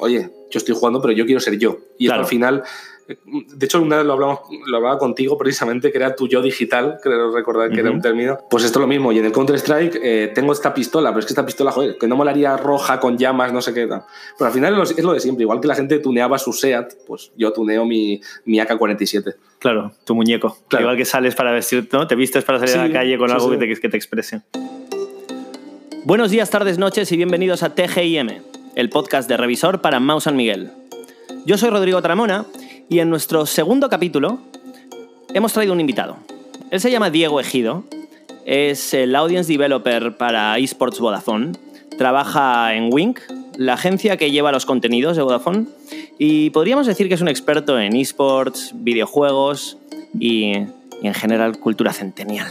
oye, yo estoy jugando, pero yo quiero ser yo. Y Claro. al final, de hecho, una vez lo, hablamos, lo hablaba contigo precisamente, que era tu yo digital, creo recordar que era un término. Pues esto es lo mismo. Y en el Counter-Strike eh, tengo esta pistola, pero es que esta pistola, joder, que no molaría roja con llamas, no sé qué. Pero al final es lo, de siempre. Igual que la gente tuneaba su SEAT, pues yo tuneo mi, mi AK-47. Claro, tu muñeco. Claro. Igual que sales para vestirte, ¿no? Te vistes para salir a la calle con sí, algo sí. Que, te, que te exprese. Buenos días, tardes, noches y bienvenidos a TGIM, el podcast de revisor para Mouse San Miguel. Yo soy Rodrigo Tramona y en nuestro segundo capítulo hemos traído un invitado. Él se llama Diego Ejido, es el Audience Developer para eSports Vodafone, trabaja en Wink, la agencia que lleva los contenidos de Vodafone, y podríamos decir que es un experto en esports, videojuegos y, y en general cultura centennial.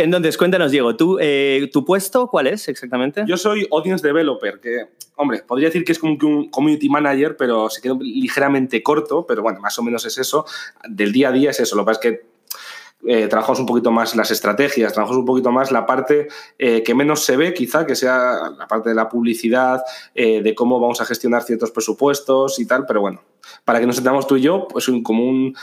Entonces, cuéntanos, Diego, ¿tú, eh, ¿tu puesto cuál es exactamente? Yo soy Audience Developer, que, hombre, podría decir que es como que un Community Manager, pero se quedó ligeramente corto, pero bueno, más o menos es eso. Del día a día es eso. Lo que pasa es que eh, trabajamos un poquito más las estrategias, trabajamos un poquito más la parte eh, que menos se ve, quizá, que sea la parte de la publicidad, eh, de cómo vamos a gestionar ciertos presupuestos y tal, pero bueno, para que nos entendamos tú y yo, pues un, como un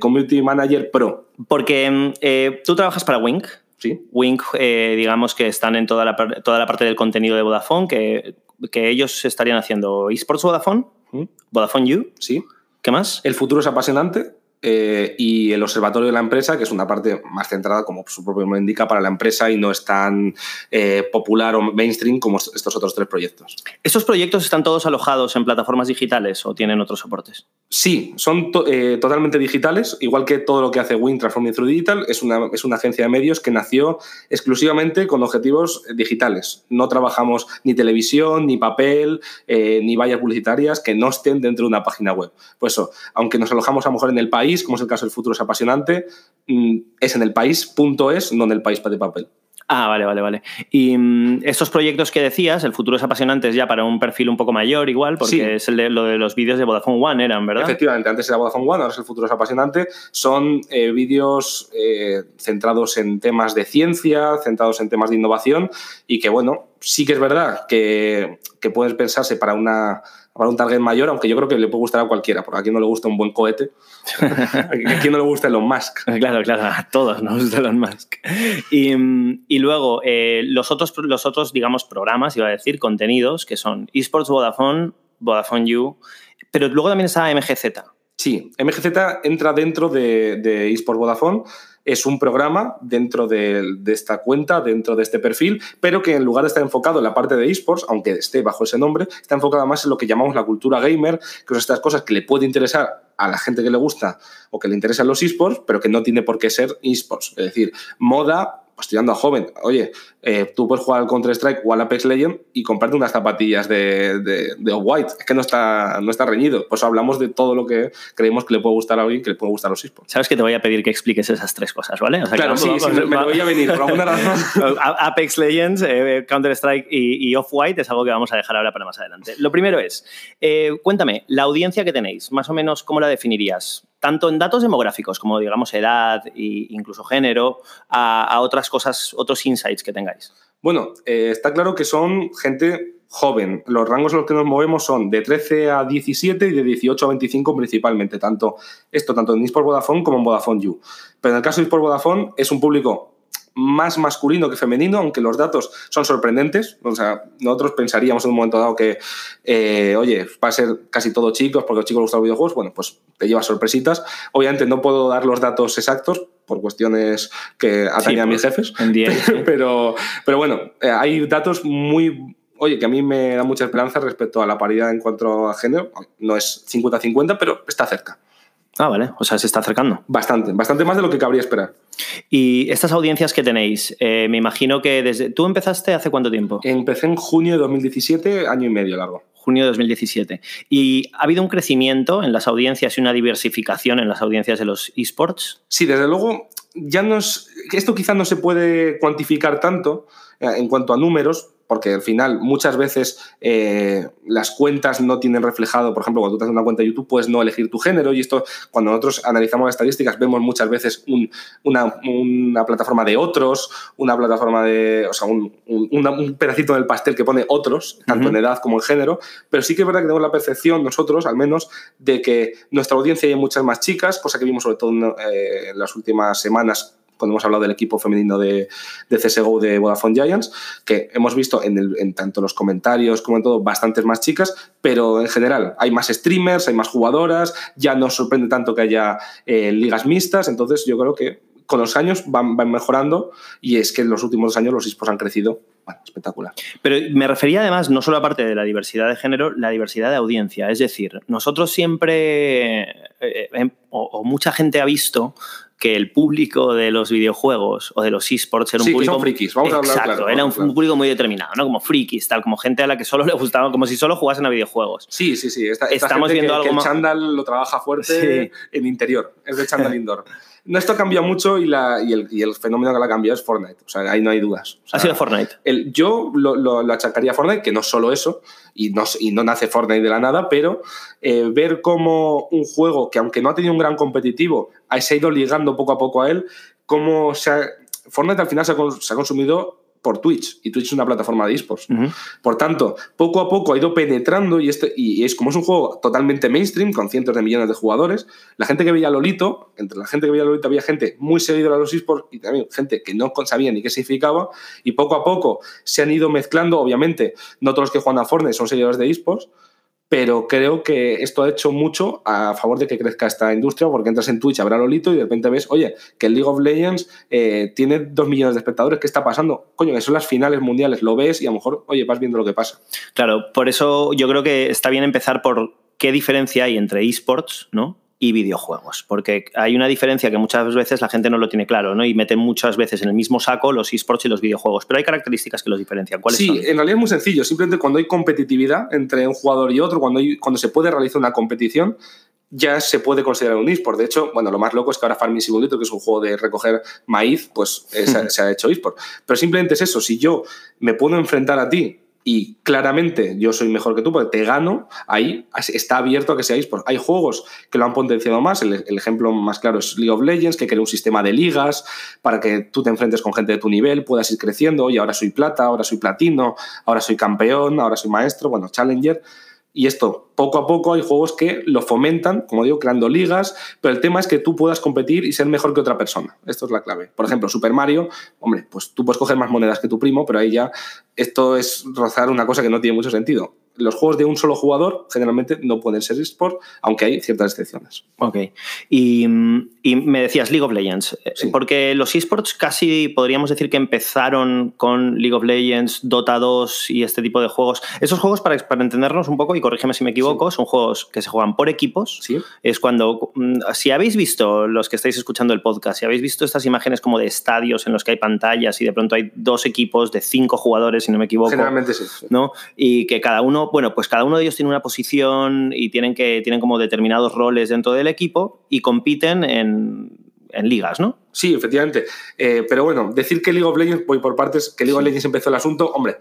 Community Manager Pro, Porque mm, tú trabajas para Wink. ¿Sí? Wink, eh, digamos que están en toda la, toda la parte del contenido de Vodafone, que, que ellos estarían haciendo eSports Vodafone, ¿Mm? Vodafone You, ¿Sí? ¿qué más? El futuro es apasionante eh, y el observatorio de la empresa, que es una parte más centrada, como su propio nombre indica, para la empresa y no es tan eh, popular o mainstream como estos otros tres proyectos. ¿Estos proyectos están todos alojados en plataformas digitales o tienen otros soportes? Sí, son to- eh, totalmente digitales, igual que todo lo que hace Win Transforming Through Digital, es una, es una agencia de medios que nació exclusivamente con objetivos digitales. No trabajamos ni televisión, ni papel, ni vallas publicitarias que no estén dentro de una página web. Pues eso, aunque nos alojamos a lo mejor en el país, como es el caso del futuro es apasionante, mm, es en el país.es, no en el país de papel. Ah, vale, vale, vale. Y mm, estos proyectos que decías, el futuro es apasionante, es ya para un perfil un poco mayor igual, porque Sí. es el de, lo de los vídeos de Vodafone One eran, ¿verdad? Efectivamente, antes era Vodafone One, ahora es el futuro es apasionante. Son eh, vídeos eh, centrados en temas de ciencia, centrados en temas de innovación y que, bueno, sí que es verdad que, que puedes pensarse para, una, para un target mayor, aunque yo creo que le puede gustar a cualquiera, porque a quien no le gusta un buen cohete, a quien no le gusta Elon Musk. Claro, claro, a todos nos gusta Elon Musk. Y, mm, y luego, eh, los, otros, los otros, digamos, programas, iba a decir, contenidos, que son eSports Vodafone, Vodafone You, pero luego también está MGZ. Sí, MGZ entra dentro de, de eSport Vodafone. Es un programa dentro de, esta cuenta, dentro de este perfil, pero que en lugar de estar enfocado en la parte de esports, aunque esté bajo ese nombre, está enfocado más en lo que llamamos la cultura gamer, que son estas cosas que le puede interesar a la gente que le gusta o que le interesan los esports, pero que no tiene por qué ser esports. Es decir, moda, pues tirando a joven. Oye, eh, tú puedes jugar al Counter-Strike o al Apex Legend y comprarte unas zapatillas de, de, de Off-White. Es que no está, no está reñido. Pues hablamos de todo lo que creemos que le puede gustar a alguien, que le puede gustar a los esports. Sabes que te voy a pedir que expliques esas tres cosas, ¿vale? O sea, que Claro, sí, sí, vamos- me lo veía venir por alguna razón. A- Apex Legends, eh, Counter-Strike y, y Off-White es algo que vamos a dejar ahora para más adelante. Lo primero es, eh, cuéntame, la audiencia que tenéis, más o menos, ¿cómo la definirías? Tanto en datos demográficos como, digamos, edad e incluso género, a, otras cosas, otros insights que tengáis. Bueno, eh, está claro que son gente joven. Los rangos en los que nos movemos son de 13 a 17 y de 18 a 25 principalmente. Tanto esto tanto en eSport Vodafone como en Vodafone You. Pero en el caso de eSport Vodafone es un público más masculino que femenino, aunque los datos son sorprendentes. O sea, nosotros pensaríamos en un momento dado que, eh, oye, va a ser casi todo chicos porque a los chicos les gustan los videojuegos. Bueno, pues te lleva sorpresitas. Obviamente no puedo dar los datos exactos por cuestiones que atañen a mis pues, jefes. En pero, pero bueno, eh, hay datos muy. Oye, que a mí me da mucha esperanza respecto a la paridad en cuanto a género. No es 50-50, pero está cerca. Ah, vale, o sea, se está acercando. Bastante, bastante más de lo que cabría esperar. Y estas audiencias que tenéis, eh, me imagino que desde... ¿Tú empezaste hace cuánto tiempo? Empecé en junio de 2017, año y medio largo. junio de 2017. ¿Y ha habido un crecimiento en las audiencias y una diversificación en las audiencias de los esports? Sí, desde luego, ya no es, esto quizás no se puede cuantificar tanto eh, en cuanto a números, porque al final muchas veces eh, las cuentas no tienen reflejado, por ejemplo, cuando tú te haces una cuenta de YouTube, puedes no elegir tu género y esto, cuando nosotros analizamos las estadísticas, vemos muchas veces una, plataforma de otros, una plataforma de, o sea, un, pedacito del pastel que pone otros, tanto en edad como en género, pero sí que es verdad que tenemos la percepción nosotros, al menos, de que nuestra audiencia hay muchas más chicas, cosa que vimos sobre todo en eh, las últimas semanas cuando hemos hablado del equipo femenino de, CSGO de Vodafone Giants, que hemos visto en, tanto los comentarios como en todo bastantes más chicas, pero en general hay más streamers, hay más jugadoras, ya no sorprende tanto que haya eh, ligas mixtas, entonces yo creo que con los años van, mejorando y es que en los últimos dos años los esports han crecido. Espectacular. Pero me refería además, no solo aparte de la diversidad de género, la diversidad de audiencia. Es decir, nosotros siempre, eh, eh, o, mucha gente ha visto que el público de los videojuegos o de los esports era un público. son frikis, vamos a hablar Exacto, era un, público muy determinado, ¿no? Como frikis, tal, como gente a la que solo le gustaba, como si solo jugasen a videojuegos. Sí, sí, sí. Estamos viendo algo. Que el chándal lo trabaja fuerte en interior, es de chándal indoor. No, esto cambia mucho y, la, y, el, y, el, fenómeno que la ha cambiado es Fortnite. O sea, ahí no hay dudas. ha sido Fortnite. El, yo lo, lo, lo, achacaría a Fortnite, que no solo eso, y no, y no nace Fortnite de la nada, pero eh, ver cómo un juego que, aunque no ha tenido un gran competitivo, se ha ido ligando poco a poco a él, cómo se ha, Fortnite al final se ha, se ha consumido por Twitch y Twitch es una plataforma de esports. Por tanto, poco a poco ha ido penetrando y, este, y es como es un juego totalmente mainstream con cientos de millones de jugadores. La gente que veía Lolito, entre la gente que veía Lolito había gente muy seguidora a los esports y también gente que no sabía ni qué significaba y poco a poco se han ido mezclando, obviamente, no todos los que juegan a Fortnite son seguidores de esports, pero creo que esto ha hecho mucho a favor de que crezca esta industria, porque entras en Twitch, habrá Lolito y de repente ves, oye, que el League of Legends eh, tiene dos millones de espectadores, ¿qué está pasando? Coño, que son las finales mundiales, lo ves y a lo mejor, oye, vas viendo lo que pasa. Claro, por eso yo creo que está bien empezar por qué diferencia hay entre esports, ¿no? Y videojuegos, porque hay una diferencia que muchas veces la gente no lo tiene claro, ¿no? Y meten muchas veces en el mismo saco los esports y los videojuegos, pero hay características que los diferencian. ¿Cuáles sí, en realidad es muy sencillo, simplemente cuando hay competitividad entre un jugador y otro, cuando, hay, cuando se puede realizar una competición, ya se puede considerar un eSport. De hecho, bueno, lo más loco es que ahora Farming Simulator, que es un juego de recoger maíz, pues eh, se, se, ha hecho eSport. Pero simplemente es eso, si yo me puedo enfrentar a ti y claramente yo soy mejor que tú porque te gano, ahí está abierto a que seáis. Hay juegos que lo han potenciado más. El, ejemplo más claro es League of Legends, que crea un sistema de ligas para que tú te enfrentes con gente de tu nivel, puedas ir creciendo. Y ahora soy plata, ahora soy platino, ahora soy campeón, ahora soy maestro, bueno, challenger. Y esto, poco a poco hay juegos que lo fomentan, como digo, creando ligas, pero el tema es que tú puedas competir y ser mejor que otra persona. Esto es la clave. Por ejemplo, Super Mario, hombre, pues tú puedes coger más monedas que tu primo, pero ahí ya esto es rozar una cosa que no tiene mucho sentido los juegos de un solo jugador generalmente no pueden ser eSport, aunque hay ciertas excepciones. Ok. Y, me decías League of Legends, eh, porque los eSports casi podríamos decir que empezaron con League of Legends, Dota 2 y este tipo de juegos. Esos juegos, para, para entendernos un poco, y corrígeme si me equivoco, son juegos que se juegan por equipos. Sí. Es cuando, mm, si habéis visto, los que estáis escuchando el podcast, si habéis visto estas imágenes como de estadios en los que hay pantallas y de pronto hay dos equipos de cinco jugadores, si no me equivoco. Generalmente sí. ¿no? Y que cada uno bueno, pues cada uno de ellos tiene una posición y tienen, que, tienen como determinados roles dentro del equipo y compiten en, ligas, ¿no? Sí, efectivamente. Eh, pero bueno, decir que League of Legends, voy por partes, que League of Legends empezó el asunto, hombre,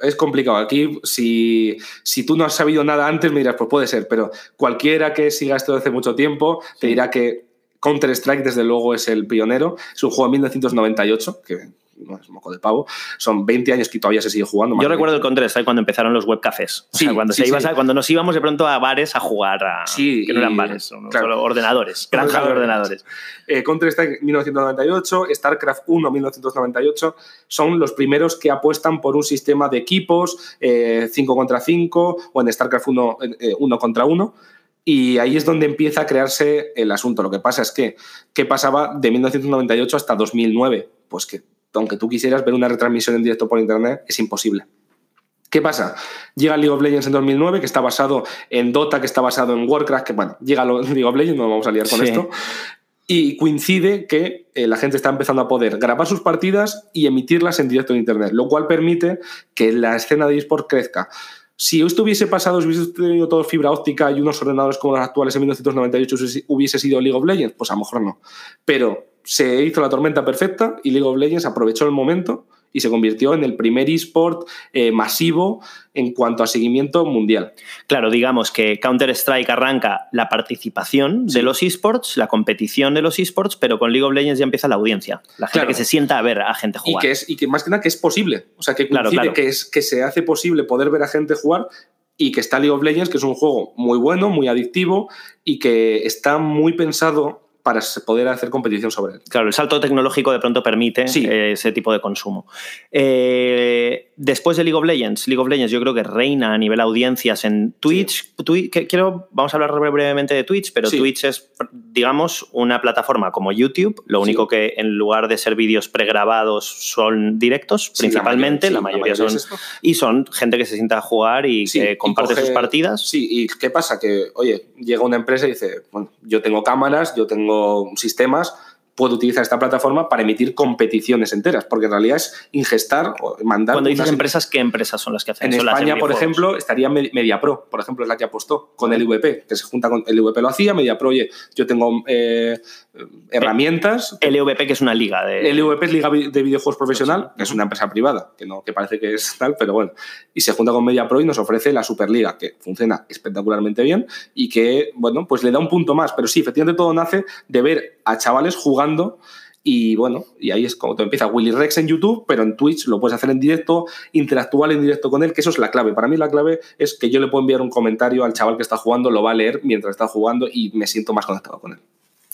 es complicado. Aquí, si, si, tú no has sabido nada antes, me dirás, pues puede ser, pero cualquiera que siga esto hace mucho tiempo te dirá que Counter-Strike, desde luego, es el pionero. Es un juego de 1998, que no es moco de pavo, son 20 años que todavía se sigue jugando. Yo recuerdo el Counter Strike cuando empezaron los webcafés. Sí, cuando, se cuando nos íbamos de pronto a bares a jugar a... Sí, que no eran bares, son solo ordenadores, granjas de ordenadores. Eh, Counter Strike 1998, StarCraft 1 1998, son los primeros que apuestan por un sistema de equipos, 5 eh, contra 5 o en StarCraft 1, 1 eh, contra 1. Y ahí es donde empieza a crearse el asunto. Lo que pasa es que, ¿qué pasaba de 1998 hasta 2009? Pues que aunque tú quisieras ver una retransmisión en directo por internet, es imposible. ¿Qué pasa? Llega League of Legends en 2009, que está basado en Dota, que está basado en Warcraft, que bueno, llega League of Legends, no vamos a liar con esto, y coincide que eh, la gente está empezando a poder grabar sus partidas y emitirlas en directo en Internet, lo cual permite que la escena de eSport crezca. Si esto hubiese pasado, si hubiese tenido todo fibra óptica y unos ordenadores como los actuales en 1998 hubiese sido League of Legends, pues a lo mejor no. Pero se hizo la tormenta perfecta y League of Legends aprovechó el momento y se convirtió en el primer eSport eh, masivo en cuanto a seguimiento mundial. Claro, digamos que Counter-Strike arranca la participación de los esports, la competición de los esports, pero con League of Legends ya empieza la audiencia, la gente que se sienta a ver a gente jugar. Y que, es, y que más que nada que es posible, o sea, que Que, es, que se hace posible poder ver a gente jugar y que está League of Legends, que es un juego muy bueno, muy adictivo y que está muy pensado para poder hacer competición sobre él. Claro, el salto tecnológico de pronto permite eh, ese tipo de consumo. Eh, después de League of Legends, League of Legends yo creo que reina a nivel audiencias en Twitch. quiero, vamos a hablar brevemente de Twitch, pero Twitch es, digamos, una plataforma como YouTube, lo único que en lugar de ser vídeos pregrabados son directos, principalmente, la mayoría, son... y son gente que se sienta a jugar y que comparte sus partidas. Sí, y ¿qué pasa? Que, oye, llega una empresa y dice, bueno, yo tengo cámaras, yo tengo sistemas, puedo utilizar esta plataforma para emitir competiciones enteras, porque en realidad es ingestar o mandar. Cuando dices empresas, ¿qué empresas son las que hacen En España, por ejemplo, estaría MediaPro, por ejemplo, es la que apostó con el IVP, que se junta con el IVP lo hacía, MediaPro, oye, yo tengo eh, herramientas. El LVP, que es una liga de. LVP es Liga de Videojuegos Profesional, que es una empresa privada, que, no, que parece que es tal, pero bueno. Y se junta con MediaPro y nos ofrece la Superliga, que funciona espectacularmente bien y que, bueno, pues le da un punto más. Pero sí, efectivamente todo nace de ver a chavales jugando. Y bueno, y ahí es como te empieza Willy Rex en YouTube, pero en Twitch lo puedes hacer en directo, interactuar en directo con él, que eso es la clave. Para mí la clave es que yo le puedo enviar un comentario al chaval que está jugando, lo va a leer mientras está jugando y me siento más conectado con él.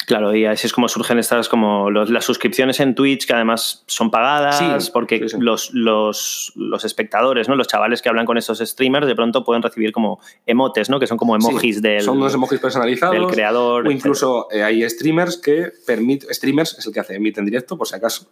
Claro, y así es como surgen estas como las suscripciones en Twitch, que además son pagadas, porque Los, los, los, espectadores, ¿no? Los chavales que hablan con esos streamers, de pronto pueden recibir como emotes, ¿no? Que son como emojis del. Son unos emojis personalizados. Del creador. O incluso eh, hay streamers que permiten. Streamers es el que hace emite en directo, por si acaso.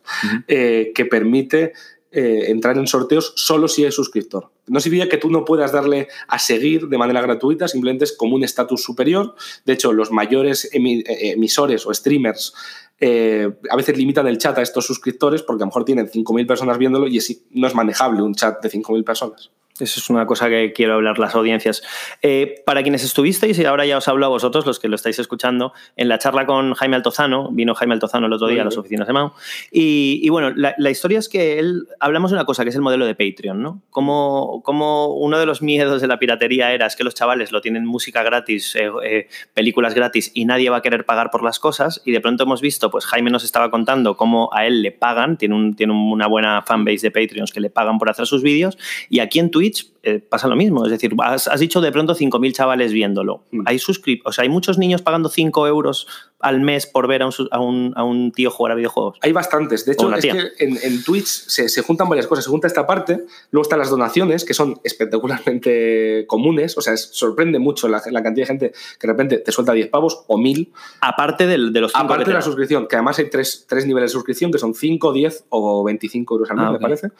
Eh, que permite eh, entrar en sorteos solo si es suscriptor. No significa que tú no puedas darle a seguir de manera gratuita, simplemente es como un estatus superior. De hecho, los mayores eh, emisores o streamers eh, a veces limitan el chat a estos suscriptores porque a lo mejor tienen 5.000 personas viéndolo y no es manejable un chat de 5.000 personas. Eso es una cosa que quiero hablar las audiencias. Eh, para quienes estuvisteis, y ahora ya os hablo a vosotros, los que lo estáis escuchando, en la charla con Jaime Altozano, vino Jaime Altozano el otro día a las oficinas de Mau, y, bueno, la, historia es que él, hablamos de una cosa que es el modelo de Patreon, ¿no? Como, como uno de los miedos de la piratería era es que los chavales lo tienen música gratis, eh, eh, películas gratis, y nadie va a querer pagar por las cosas, y de pronto hemos visto, pues Jaime nos estaba contando cómo a él le pagan, tiene, un, tiene una buena fanbase de Patreons que le pagan por hacer sus vídeos, y aquí en language eh, pasa lo mismo. Es decir, has, dicho de pronto 5.000 chavales viéndolo. Mm. Hay o sea, hay muchos niños pagando 5 euros al mes por ver a un, a un, tío jugar a videojuegos. Hay bastantes. De hecho, es que en, Twitch se, juntan varias cosas. Se junta esta parte, luego están las donaciones, que son espectacularmente comunes. O sea, sorprende mucho la, cantidad de gente que de repente te suelta 10 pavos o 1000. Aparte de, de los Aparte de la suscripción, que además hay tres, niveles de suscripción, que son 5, 10 o 25 euros al mes, ah, me parece.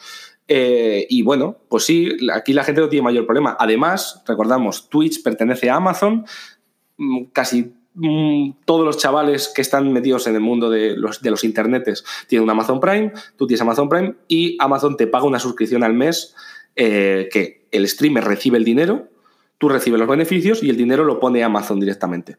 Eh, y bueno, pues sí, aquí la gente no tiene mayor problema. Además, recordamos, Twitch pertenece a Amazon. Mm, casi mm, todos los chavales que están metidos en el mundo de los, de los internetes tienen un Amazon Prime, tú tienes Amazon Prime y Amazon te paga una suscripción al mes eh, que el streamer recibe el dinero, tú recibes los beneficios y el dinero lo pone Amazon directamente.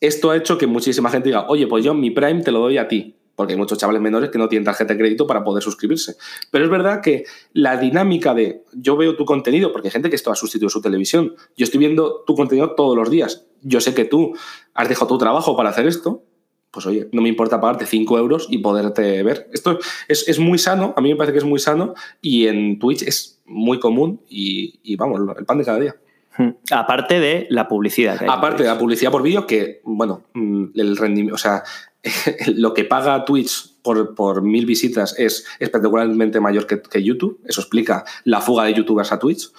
Esto ha hecho que muchísima gente diga, oye, pues yo mi Prime te lo doy a ti porque hay muchos chavales menores que no tienen tarjeta de crédito para poder suscribirse. Pero es verdad que la dinámica de yo veo tu contenido, porque hay gente que esto ha sustituido su televisión, yo estoy viendo tu contenido todos los días, yo sé que tú has dejado tu trabajo para hacer esto, pues oye, no me importa pagarte 5 euros y poderte ver. Esto es, muy sano, a mí me parece que es muy sano y en Twitch es muy común y, y vamos, el pan de cada día. Hmm. Aparte de la publicidad. Aparte de la publicidad por vídeo, que, bueno, mm, el rendimiento, o sea, lo que paga Twitch por, mil visitas es espectacularmente mayor que, YouTube. Eso explica la fuga de youtubers a Twitch.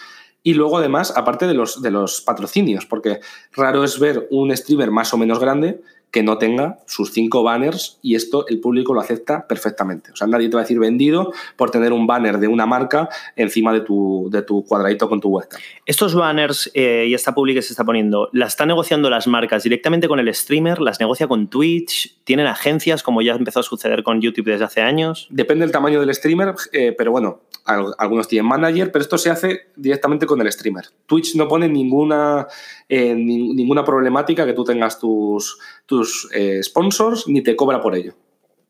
Y luego, además, aparte de los, de los patrocinios, porque raro es ver un streamer más o menos grande que no tenga sus cinco banners y esto el público lo acepta perfectamente. O sea, nadie te va a decir vendido por tener un banner de una marca encima de tu, de tu cuadradito con tu webcam. Estos banners eh, y esta publi que se está poniendo, ¿la están negociando las marcas directamente con el streamer? ¿Las negocia con Twitch? ¿Tienen agencias como ya empezó a suceder con YouTube desde hace años? Depende del tamaño del streamer, eh, pero bueno, algunos tienen manager, pero esto se hace directamente con el streamer. Twitch no pone ninguna, eh, ninguna problemática que tú tengas tus, tus eh, sponsors ni te cobra por ello.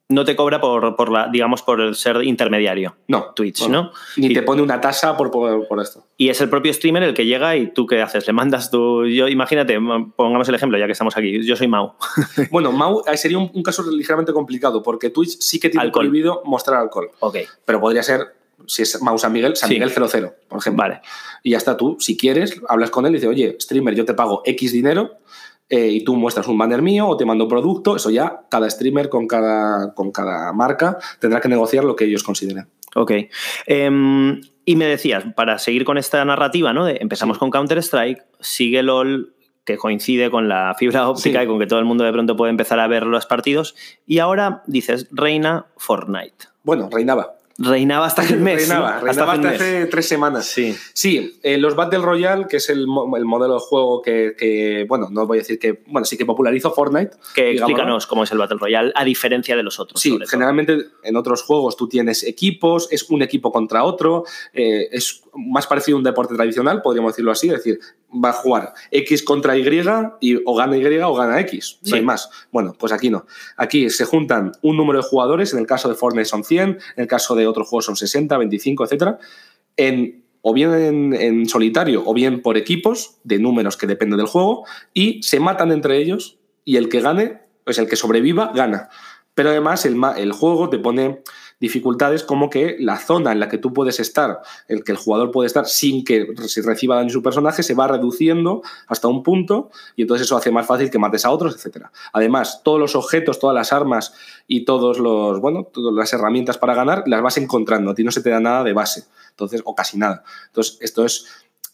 no te cobra por, por la, digamos, por ser intermediario. No. Twitch, Bueno, ¿no? Ni Y- te pone una tasa por, por, por esto. Y es el propio streamer el que llega y tú qué haces, le mandas tu... Yo, imagínate, pongamos el ejemplo, ya que estamos aquí, yo soy Mau. Bueno, Mau sería un, un caso ligeramente complicado porque Twitch sí que tiene Alcohol. prohibido mostrar alcohol. Ok, Pero podría ser, si es Mau San Miguel, San Sí. Miguel 00, por ejemplo. vale. Y ya está tú, si quieres, hablas con él y dices, oye, streamer, yo te pago X dinero eh, y tú muestras un banner mío o te mando un producto. Eso ya, cada streamer con cada, con cada marca tendrá que negociar lo que ellos consideren. Ok. Em, y me decías, para seguir con esta narrativa, ¿no? De empezamos Sí. con Counter-Strike, sigue LOL, que coincide con la fibra óptica Sí. y con que todo el mundo de pronto puede empezar a ver los partidos. Y ahora dices, reina Fortnite. Bueno, reinaba. Reinaba hasta el mes. reinaba, ¿no? reinaba hasta mes. hace tres semanas. Sí. Sí, eh, los Battle Royale, que es el, mo- el modelo de juego que, que, bueno, no voy a decir que, bueno, sí que popularizó Fortnite. Que explícanos cómo es el Battle Royale, a diferencia de los otros. Sí, sobre todo. generalmente en otros juegos tú tienes equipos, es un equipo contra otro, eh, es más parecido a un deporte tradicional, podríamos decirlo así, es decir, va a jugar X contra Y y o gana Y o gana X, no Sí. hay más. Bueno, pues aquí no. Aquí se juntan un número de jugadores, en el caso de Fortnite son 100, en el caso de otros juegos son 60, 25, etcétera, en o bien en, solitario o bien por equipos de números que dependen del juego y se matan entre ellos y el que gane, pues el que sobreviva, gana. Pero además el, el juego te pone dificultades como que la zona en la que tú puedes estar, el que el jugador puede estar sin que se reciba daño su personaje, se va reduciendo hasta un punto y entonces eso hace más fácil que mates a otros, etc. Además, todos los objetos, todas las armas y todos los, bueno, todas las herramientas para ganar las vas encontrando, a ti no se te da nada de base, entonces, o casi nada. Entonces, esto es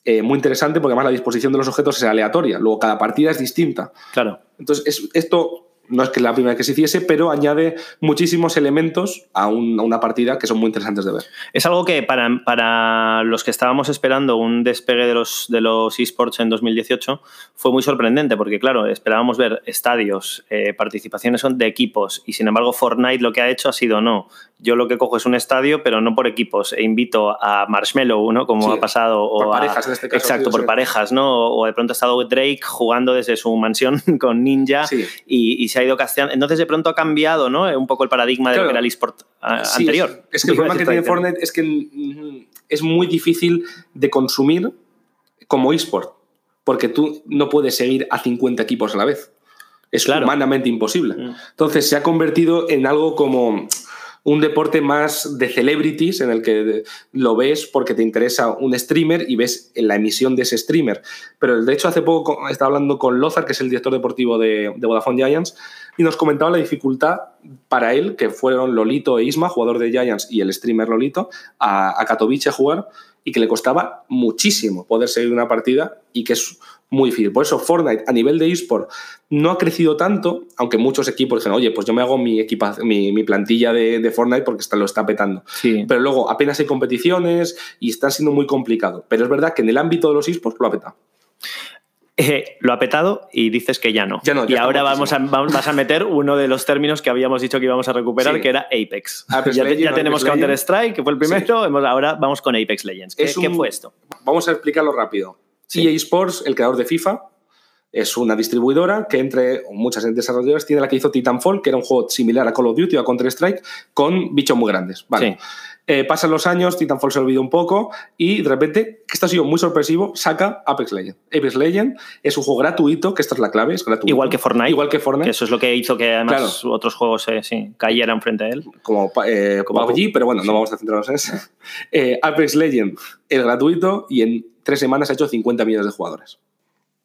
eh, muy interesante porque además la disposición de los objetos es aleatoria, luego cada partida es distinta. Claro. Entonces, es- esto no es que la primera que se hiciese, pero añade muchísimos elementos a, un- a una partida que son muy interesantes de ver. Es algo que para, para los que estábamos esperando un despegue de los, de los esports en 2018 fue muy sorprendente, porque claro, esperábamos ver estadios, eh, participaciones son de equipos, y sin embargo Fortnite lo que ha hecho ha sido no. Yo lo que cojo es un estadio, pero no por equipos, e invito a Marshmello, ¿no? Como Sí, ha pasado. por o a- parejas, en este caso, Exacto, sí, por sí. parejas, ¿no? O de pronto ha estado Drake jugando desde su mansión con Ninja y, y se ha ido casteando. Entonces de pronto ha cambiado, ¿no? Un poco el paradigma de lo que era el esport ah, Sí, anterior. Es que el problema que tiene. Fortnite es que es muy difícil de consumir como eSport, porque tú no puedes seguir a 50 equipos a la vez. Es Claro. humanamente imposible. Mm. Entonces se ha convertido en algo como un deporte más de celebrities en el que lo ves porque te interesa un streamer y ves la emisión de ese streamer. Pero de hecho hace poco estaba hablando con Lozar, que es el director deportivo de, de Vodafone Giants, y nos comentaba la dificultad para él, que fueron Lolito e Isma, jugador de Giants, y el streamer Lolito, a, a Katowice a jugar y que le costaba muchísimo poder seguir una partida y que es muy difícil. Por eso Fortnite a nivel de eSport no ha crecido tanto, aunque muchos equipos dijeron, oye, pues yo me hago mi, equipa, mi, mi plantilla de, de Fortnite porque está, lo está petando. Sí. Pero luego apenas hay competiciones y está siendo muy complicado. Pero es verdad que en el ámbito de los eSports lo ha petado. Eh, lo ha petado y dices que ya no. Ya no, ya y ahora vamos a, vamos, vas a meter uno de los términos que habíamos dicho que íbamos a recuperar, Sí. que era Apex. Apex ya tenemos. Counter-Strike, que fue el primero, ahora vamos con Apex Legends. ¿Qué, Es qué un- fue esto? Vamos a explicarlo rápido. Sí. EA Sports, el creador de FIFA, es una distribuidora que entre muchas desarrolladoras tiene la que hizo Titanfall, que era un juego similar a Call of Duty o a Counter-Strike, con bichos muy grandes. Vale. Sí. Eh, pasan los años, Titanfall se olvida un poco y de repente, que esto ha sido muy sorpresivo, saca Apex Legends. Apex Legends es un juego gratuito, que esta es la clave, es gratuito. Igual que Fortnite. Igual que Fortnite. Que eso es lo que hizo que además otros juegos eh, sí, cayeran frente a él. como, eh, como PUBG, pero bueno, no vamos a centrarnos en eso. Eh, Apex Legends, el gratuito, y en tres semanas ha hecho 50 millones de jugadores.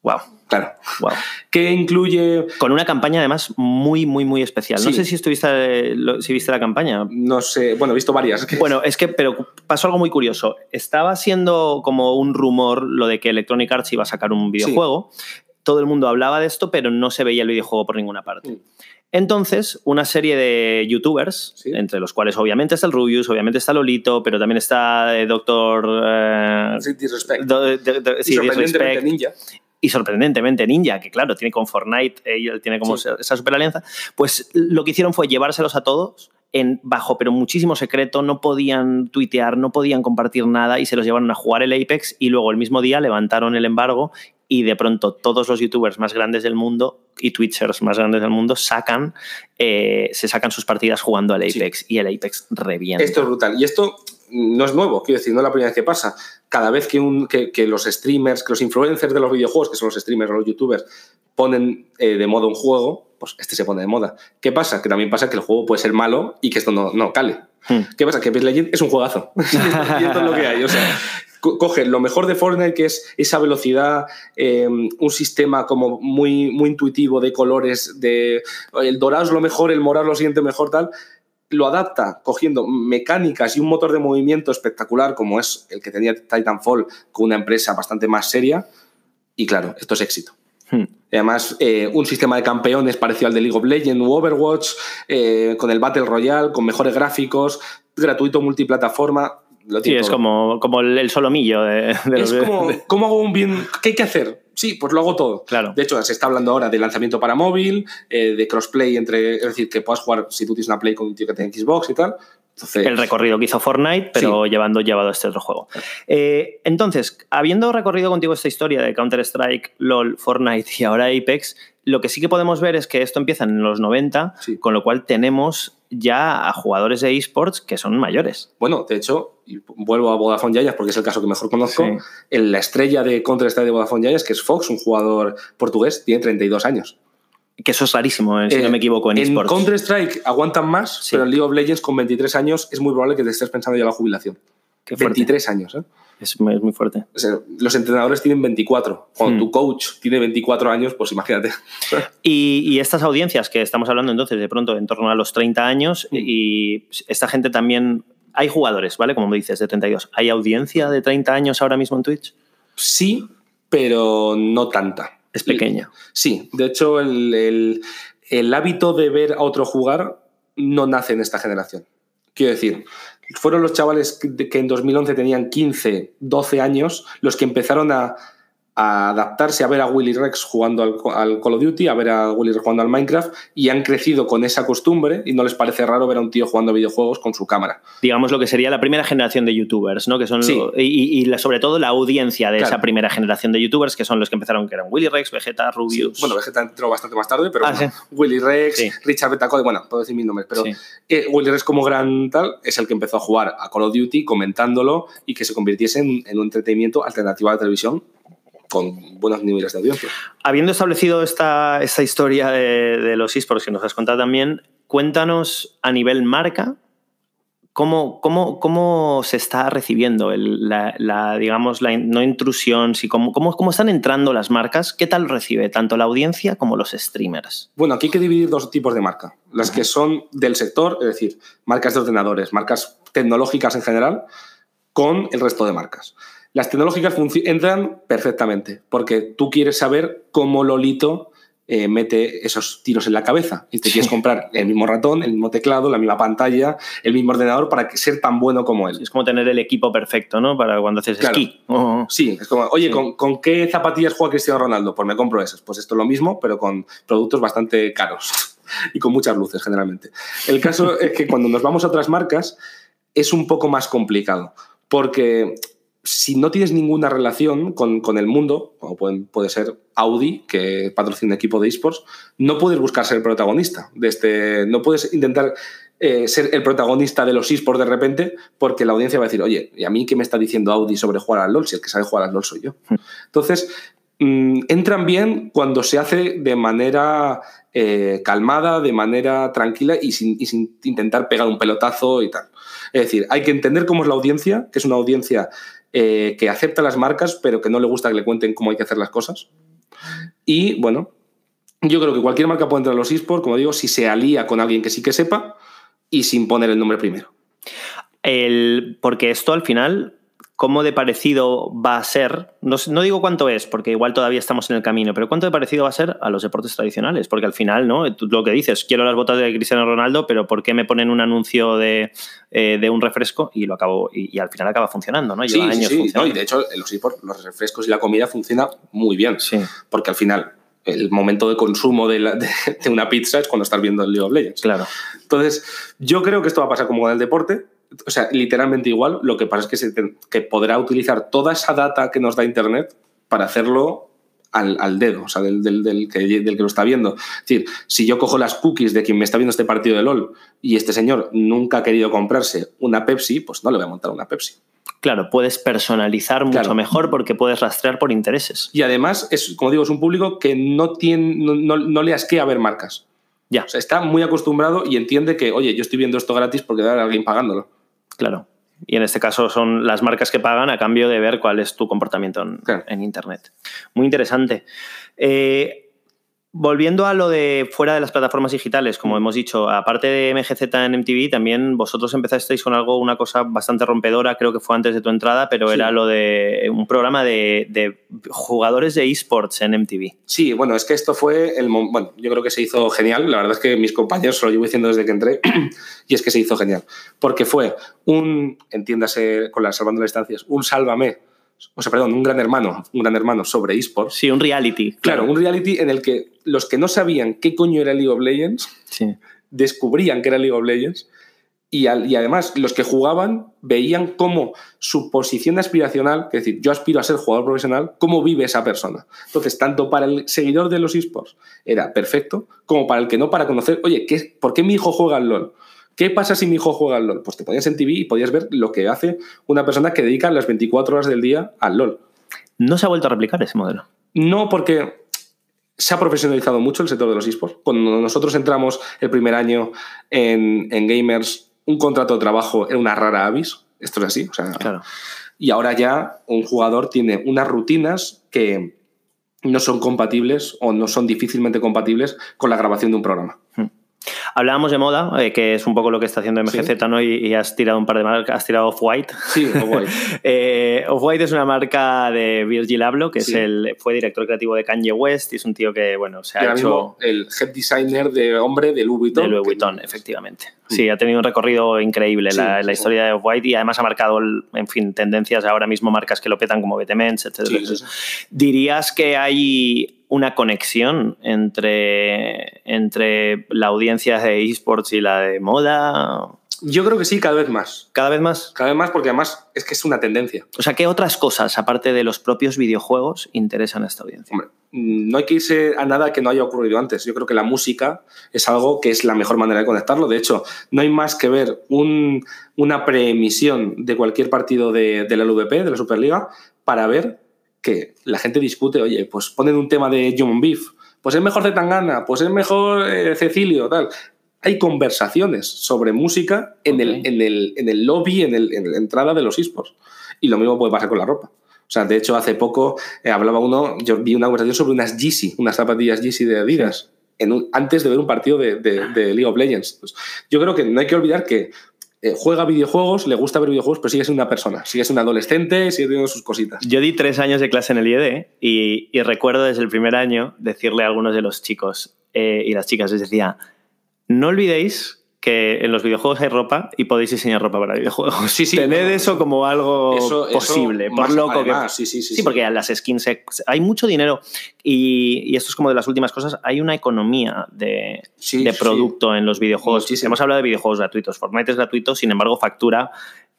Wow, Claro. wow. ¿Qué incluye? Con una campaña además muy, muy, muy especial. No Sí. sé si estuviste, si viste la campaña. No sé, bueno, he visto varias. Bueno, es que, pero pasó algo muy curioso. Estaba siendo como un rumor lo de que Electronic Arts iba a sacar un videojuego. Todo el mundo hablaba de esto, pero no se veía el videojuego por ninguna parte. Mm. Entonces, una serie de youtubers, Sí. entre los cuales obviamente está el Rubius, obviamente está Lolito, pero también está eh, Doctor... eh, Sí, Disrespect. do- y sorprendentemente Disrespect, ninja. y sorprendentemente Ninja, que claro, tiene con Fortnite, eh, él tiene como Sí. esa super alianza, pues lo que hicieron fue llevárselos a todos en bajo, pero muchísimo secreto, no podían tuitear, no podían compartir nada y se los llevaron a jugar el Apex y luego el mismo día levantaron el embargo y de pronto todos los youtubers más grandes del mundo y twitchers más grandes del mundo sacan, eh, se sacan sus partidas jugando al Apex y el Apex revienta. Esto es brutal. Y esto no es nuevo, quiero decir, no es la primera vez que pasa. Cada vez que, un, que, los streamers, que los influencers de los videojuegos, que son los streamers o los youtubers, ponen eh, de moda un juego, pues este se pone de moda. ¿Qué pasa? Que también pasa que el juego puede ser malo y que esto no, no cale. Hmm. ¿Qué pasa? Que Apex es un juegazo. y esto es lo que hay. O sea, coge lo mejor de Fortnite, que es esa velocidad, em, un sistema como muy, muy intuitivo de colores, de el dorado es lo mejor, el morado lo siguiente mejor, tal, lo adapta cogiendo mecánicas y un motor de movimiento espectacular como es el que tenía Titanfall con una empresa bastante más seria. Y claro, esto es éxito. Además, eh, un sistema de campeones parecido al de League of Legends u Overwatch, eh, con el Battle Royale, con mejores gráficos, gratuito multiplataforma sí, es como, como el solomillo de, Es como, ¿cómo hago un bien? ¿Qué hay que hacer? Sí, pues lo hago todo. Claro. De hecho, se está hablando ahora de lanzamiento para móvil, eh, de crossplay entre. Es decir, que puedas jugar si tú tienes una Play con un tío que tiene Xbox y tal. El recorrido que hizo Fortnite, pero llevando llevado este otro juego. Eh, entonces, habiendo recorrido contigo esta historia de Counter-Strike, LOL, Fortnite y ahora Apex, lo que sí que podemos ver es que esto empieza en los 90, con lo cual tenemos ya a jugadores de esports que son mayores. Bueno, de hecho, vuelvo a Vodafone Yayas porque es el caso que mejor conozco, en la estrella de Counter-Strike de Vodafone Yayas, que es Fox, un jugador portugués, tiene 32 años. Que eso es rarísimo, eh, si no me equivoco, en, esports. En Counter-Strike aguantan más, pero en League of Legends con 23 años es muy probable que te estés pensando ya la jubilación. 23 años, ¿eh? Es muy, fuerte. los entrenadores tienen 24. Cuando hmm. tu coach tiene 24 años, pues imagínate. Y, estas audiencias que estamos hablando entonces, de pronto en torno a los 30 años, hmm. y esta gente también. Hay jugadores, ¿vale? Como me dices, de 32. ¿Hay audiencia de 30 años ahora mismo en Twitch? Sí, pero no tanta. Es pequeña. Sí, de hecho, el, el hábito de ver a otro jugar no nace en esta generación. Quiero decir, fueron los chavales que en 2011 tenían 15, 12 años los que empezaron a, adaptarse a ver a Willy Rex jugando al, Call of Duty, a ver a Willy Rex jugando al Minecraft y han crecido con esa costumbre y no les parece raro ver a un tío jugando videojuegos con su cámara. Digamos lo que sería la primera generación de youtubers, ¿no? Que son y, sobre todo la audiencia de esa primera generación de youtubers que son los que empezaron, que eran Willy Rex, Vegeta, Rubius. Bueno, Vegeta entró bastante más tarde, pero ah, Willy Rex, Richard Betacode, bueno, puedo decir mil nombres, pero eh, Willy Rex como gran tal es el que empezó a jugar a Call of Duty comentándolo y que se convirtiese en, en un entretenimiento alternativo a la televisión con buenos niveles de audiencia. Habiendo establecido esta, esta historia de, los esports que nos has contado también, cuéntanos a nivel marca cómo, cómo, cómo se está recibiendo la, digamos, la no intrusión, si cómo, cómo, están entrando las marcas, qué tal recibe tanto la audiencia como los streamers. Bueno, aquí hay que dividir dos tipos de marca. Las que son del sector, es decir, marcas de ordenadores, marcas tecnológicas en general, con el resto de marcas. Las tecnológicas entran perfectamente, porque tú quieres saber cómo Lolito eh, mete esos tiros en la cabeza. Y te quieres comprar el mismo ratón, el mismo teclado, la misma pantalla, el mismo ordenador para ser tan bueno como él. Es como tener el equipo perfecto, ¿no? Para cuando haces esquí. Oh. Sí, es como, oye, ¿con, qué zapatillas juega Cristiano Ronaldo? Pues me compro esas. Pues esto es lo mismo, pero con productos bastante caros y con muchas luces generalmente. El caso es que cuando nos vamos a otras marcas es un poco más complicado, porque si no tienes ninguna relación con, el mundo, como puede ser Audi, que patrocina equipo de esports, no puedes buscar ser el protagonista. De este, no puedes intentar eh, ser el protagonista de los esports de repente, porque la audiencia va a decir, oye, ¿y a mí qué me está diciendo Audi sobre jugar al LOL? Si el que sabe jugar al LOL soy yo. Hmm. Entonces, mm, entran bien cuando se hace de manera eh, calmada, de manera tranquila y sin, y sin intentar pegar un pelotazo y tal. Es decir, hay que entender cómo es la audiencia, que es una audiencia eh, que acepta las marcas, pero que no le gusta que le cuenten cómo hay que hacer las cosas. Y bueno, yo creo que cualquier marca puede entrar a los esports, como digo, si se alía con alguien que sí que sepa y sin poner el nombre primero. El, porque esto al final cómo de parecido va a ser, no, digo cuánto es, porque igual todavía estamos en el camino, pero cuánto de parecido va a ser a los deportes tradicionales, porque al final, ¿no? lo que dices, quiero las botas de Cristiano Ronaldo, pero ¿por qué me ponen un anuncio de, eh, un refresco y lo acabo y, al final acaba funcionando, ¿no? Lleva sí, años sí, y de hecho los, los refrescos y la comida funciona muy bien, sí. porque al final el momento de consumo de, de, una pizza es cuando estás viendo el League of Legends. Claro. Entonces, yo creo que esto va a pasar como con el deporte o sea, literalmente igual, lo que pasa es que, se que podrá utilizar toda esa data que nos da Internet para hacerlo al, dedo, o sea, del, del, que, del, que, lo está viendo. Es decir, si yo cojo las cookies de quien me está viendo este partido de LOL y este señor nunca ha querido comprarse una Pepsi, pues no le voy a montar una Pepsi. Claro, puedes personalizar mucho mejor porque puedes rastrear por intereses. Y además, es, como digo, es un público que no, tiene, no, no, le asquea ver marcas. Ya. O sea, está muy acostumbrado y entiende que, oye, yo estoy viendo esto gratis porque debe haber alguien pagándolo. Claro. Y en este caso son las marcas que pagan a cambio de ver cuál es tu comportamiento en, Internet. Muy interesante. Eh, Volviendo a lo de fuera de las plataformas digitales, como mm. hemos dicho, aparte de MGZ en MTV, también vosotros empezasteis con algo, una cosa bastante rompedora, creo que fue antes de tu entrada, pero era lo de un programa de, jugadores de esports en MTV. Sí, bueno, es que esto fue el. Bueno, yo creo que se hizo genial. La verdad es que mis compañeros se lo llevo diciendo desde que entré, y es que se hizo genial. Porque fue un, entiéndase con las salvando las distancias, un sálvame o sea, perdón, un gran hermano, un gran hermano sobre esports. Sí, un reality. Claro, un reality en el que los que no sabían qué coño era League of Legends descubrían que era League of Legends y, y, además los que jugaban veían cómo su posición aspiracional, es decir, yo aspiro a ser jugador profesional, cómo vive esa persona. Entonces, tanto para el seguidor de los esports era perfecto, como para el que no, para conocer, oye, ¿qué, ¿por qué mi hijo juega al LOL? ¿Qué pasa si mi hijo juega al LOL? Pues te ponías en TV y podías ver lo que hace una persona que dedica las 24 horas del día al LOL. ¿No se ha vuelto a replicar ese modelo? No, porque se ha profesionalizado mucho el sector de los esports. Cuando nosotros entramos el primer año en, Gamers, un contrato de trabajo era una rara avis. Esto es así. claro. Y ahora ya un jugador tiene unas rutinas que no son compatibles o no son difícilmente compatibles con la grabación de un programa. Hmm. Hablábamos de moda, eh, que es un poco lo que está haciendo MGZ, ¿no? Y, has tirado un par de marcas, has tirado Off-White. Sí, Off-White. Eh, Off-White es una marca de Virgil Abloh, que es el, fue director creativo de Kanye West y es un tío que, bueno, se ha hecho... el head designer de hombre de Louis Vuitton. De Louis Vuitton, efectivamente. Sí, ha tenido un recorrido increíble la, historia de Off-White y además ha marcado, en fin, tendencias ahora mismo, marcas que lo petan como BTMens, etc. ¿Dirías que hay una conexión entre, entre la audiencia de esports y la de moda? Yo creo que sí, cada vez más. ¿Cada vez más? Cada vez más porque además es que es una tendencia. O sea, ¿qué otras cosas, aparte de los propios videojuegos, interesan a esta audiencia? Hombre, no hay que irse a nada que no haya ocurrido antes. Yo creo que la música es algo que es la mejor manera de conectarlo. De hecho, no hay más que ver una preemisión de cualquier partido de, de la LVP, de la Superliga, para ver que la gente discute, oye, pues ponen un tema de John Beef, pues es mejor Zetangana, pues es mejor eh, Cecilio, tal. Hay conversaciones sobre música en, el, en, el, en el lobby, en, el, en la entrada de los esports. Y lo mismo puede pasar con la ropa. O sea, de hecho, hace poco eh, hablaba uno, yo vi una conversación sobre unas Yeezy, unas zapatillas Yeezy de Adidas, en antes de ver un partido de, de, de League of Legends. Pues yo creo que no hay que olvidar que eh, juega videojuegos, le gusta ver videojuegos, pero sigue siendo una persona, sigue siendo un adolescente, sigue teniendo sus cositas. Yo di tres años de clase en el IED y, y recuerdo desde el primer año decirle a algunos de los chicos eh, y las chicas, les decía, no olvidéis que en los videojuegos hay ropa y podéis diseñar ropa para videojuegos. Sí, sí. Tened eso como algo posible, por loco que. Sí, sí, sí, sí, porque las skins hay mucho dinero y, esto es como de las últimas cosas. Hay una economía de, de producto en los videojuegos. Hemos hablado de videojuegos gratuitos. Fortnite es gratuito, sin embargo, factura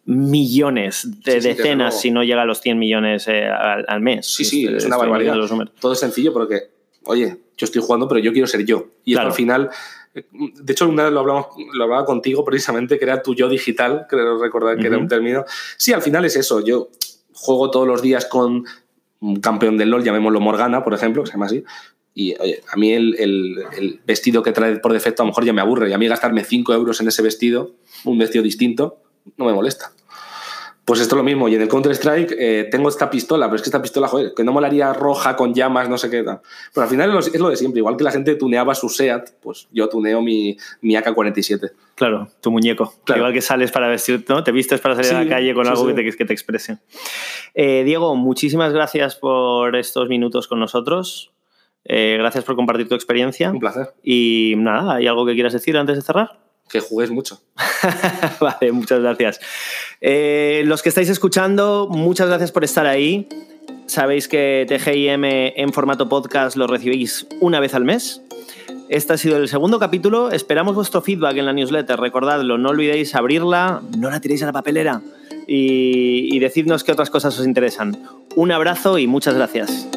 millones de decenas, si no llega a los 100 millones eh, al, mes. Sí, sí, es, una barbaridad. Todo es sencillo porque, oye, yo estoy jugando, pero yo quiero ser yo. Y al final de hecho, una vez lo, hablamos, lo hablaba contigo precisamente, que era tu yo digital, creo recordar que era un término. Sí, al final es eso. Yo juego todos los días con un campeón del LOL, llamémoslo Morgana, por ejemplo, que se llama así. Y oye, a mí el, el, vestido que trae por defecto a lo mejor ya me aburre. Y a mí gastarme 5 euros en ese vestido, un vestido distinto, no me molesta. Pues esto es lo mismo. Y en el Counter-Strike eh, tengo esta pistola, pero es que esta pistola, joder, que no molaría roja con llamas, no sé qué. Pero al final es lo de siempre. Igual que la gente tuneaba su SEAT, pues yo tuneo mi, mi AK-47. Claro, tu muñeco. Igual que sales para vestir, ¿no? Te vistes para salir a la calle con algo Que, te, que te exprese. Eh, Diego, muchísimas gracias por estos minutos con nosotros. Eh, gracias por compartir tu experiencia. Un placer. Y nada, ¿hay algo que quieras decir antes de cerrar? Que jugues mucho. vale, muchas gracias. Eh, los que estáis escuchando, muchas gracias por estar ahí. Sabéis que TGIM en formato podcast lo recibís una vez al mes. Este ha sido el segundo capítulo. Esperamos vuestro feedback en la newsletter. Recordadlo, no olvidéis abrirla, no la tiréis a la papelera y, y decidnos qué otras cosas os interesan. Un abrazo y muchas gracias.